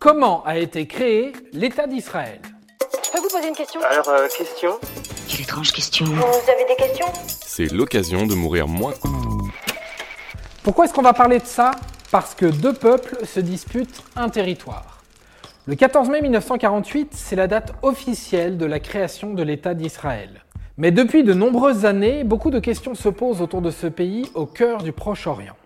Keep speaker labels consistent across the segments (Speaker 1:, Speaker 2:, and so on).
Speaker 1: Comment a été créé l'État d'Israël
Speaker 2: Je peux vous poser une question
Speaker 3: Alors, euh, question
Speaker 4: Quelle étrange question.
Speaker 2: Vous avez des questions
Speaker 5: C'est l'occasion de mourir moins.
Speaker 1: Pourquoi est-ce qu'on va parler de ça Parce que deux peuples se disputent un territoire. Le 14 mai 1948, c'est la date officielle de la création de l'État d'Israël. Mais depuis de nombreuses années, beaucoup de questions se posent autour de ce pays au cœur du Proche-Orient.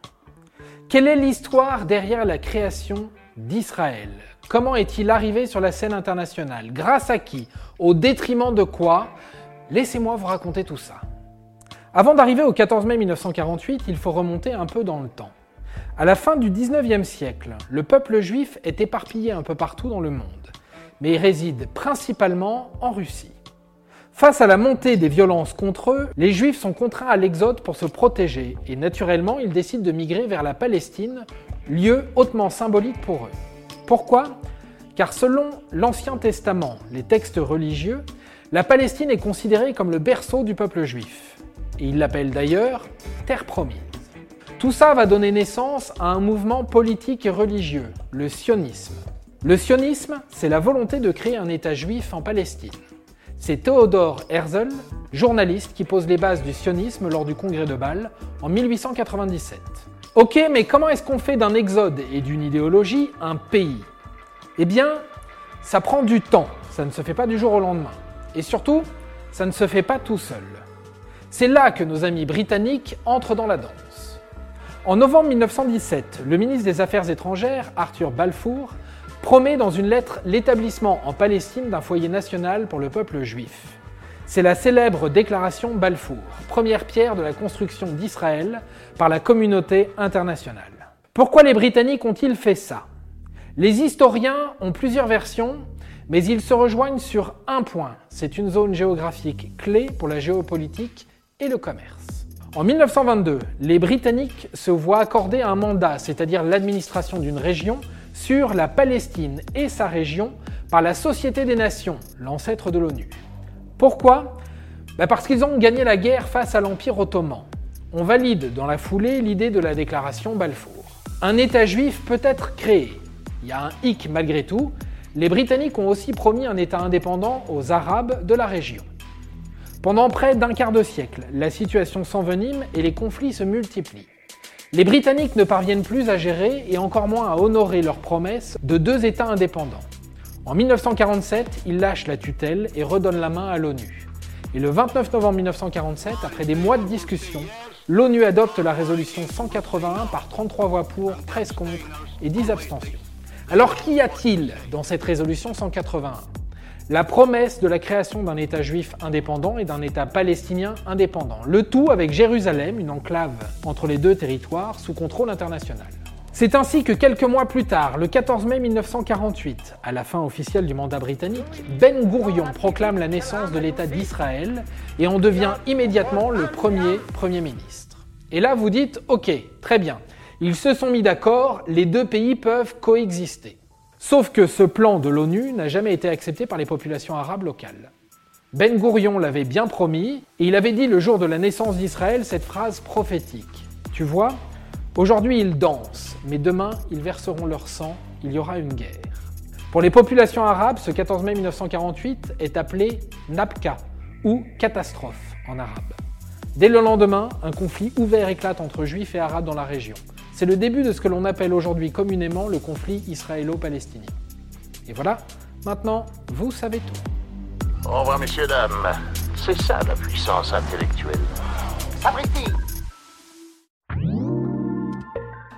Speaker 1: Quelle est l'histoire derrière la création d'Israël Comment est-il arrivé sur la scène internationale? Grâce à qui? Au détriment de quoi? Laissez-moi vous raconter tout ça. Avant d'arriver au 14 mai 1948, il faut remonter un peu dans le temps. À la fin du 19e siècle, le peuple juif est éparpillé un peu partout dans le monde, mais il réside principalement en Russie. Face à la montée des violences contre eux, les juifs sont contraints à l'exode pour se protéger et naturellement ils décident de migrer vers la Palestine, lieu hautement symbolique pour eux. Pourquoi? Car selon l'Ancien Testament, les textes religieux, la Palestine est considérée comme le berceau du peuple juif et il l'appelle d'ailleurs Terre promise. Tout ça va donner naissance à un mouvement politique et religieux, le sionisme. Le sionisme, c'est la volonté de créer un État juif en Palestine. C'est Theodor Herzl, journaliste, qui pose les bases du sionisme lors du congrès de Bâle en 1897. Ok, mais comment est-ce qu'on fait d'un exode et d'une idéologie un pays? Eh bien, ça prend du temps, ça ne se fait pas du jour au lendemain. Et surtout, ça ne se fait pas tout seul. C'est là que nos amis britanniques entrent dans la danse. En novembre 1917, le ministre des Affaires étrangères, Arthur Balfour, promet dans une lettre l'établissement en Palestine d'un foyer national pour le peuple juif. C'est la célèbre déclaration Balfour, première pierre de la construction d'Israël par la communauté internationale. Pourquoi les Britanniques ont-ils fait ça? Les historiens ont plusieurs versions, mais ils se rejoignent sur un point. C'est une zone géographique clé pour la géopolitique et le commerce. En 1922, les Britanniques se voient accorder un mandat, c'est-à-dire l'administration d'une région, sur la Palestine et sa région par la Société des Nations, l'ancêtre de l'ONU. Pourquoi ben Parce qu'ils ont gagné la guerre face à l'Empire ottoman. On valide dans la foulée l'idée de la déclaration Balfour. Un État juif peut être créé. Il y a un hic malgré tout. Les Britanniques ont aussi promis un État indépendant aux Arabes de la région. Pendant près d'un quart de siècle, la situation s'envenime et les conflits se multiplient. Les Britanniques ne parviennent plus à gérer et encore moins à honorer leurs promesses de deux États indépendants. En 1947, ils lâchent la tutelle et redonnent la main à l'ONU. Et le 29 novembre 1947, après des mois de discussion, l'ONU adopte la résolution 181 par 33 voix pour, 13 contre et 10 abstentions. Alors qu'y a-t-il dans cette résolution 181 la promesse de la création d'un État juif indépendant et d'un État palestinien indépendant. Le tout avec Jérusalem, une enclave entre les deux territoires, sous contrôle international. C'est ainsi que quelques mois plus tard, le 14 mai 1948, à la fin officielle du mandat britannique, Ben Gourion proclame la naissance de l'État d'Israël et en devient immédiatement le premier Premier ministre. Et là, vous dites, ok, très bien, ils se sont mis d'accord, les deux pays peuvent coexister. Sauf que ce plan de l'ONU n'a jamais été accepté par les populations arabes locales. Ben Gourion l'avait bien promis, et il avait dit le jour de la naissance d'Israël cette phrase prophétique. Tu vois, aujourd'hui ils dansent, mais demain ils verseront leur sang, il y aura une guerre. Pour les populations arabes, ce 14 mai 1948 est appelé Nabka, ou catastrophe en arabe. Dès le lendemain, un conflit ouvert éclate entre juifs et arabes dans la région. C'est le début de ce que l'on appelle aujourd'hui communément le conflit israélo-palestinien. Et voilà, maintenant, vous savez tout.
Speaker 6: Au revoir, messieurs, dames. C'est ça la puissance intellectuelle.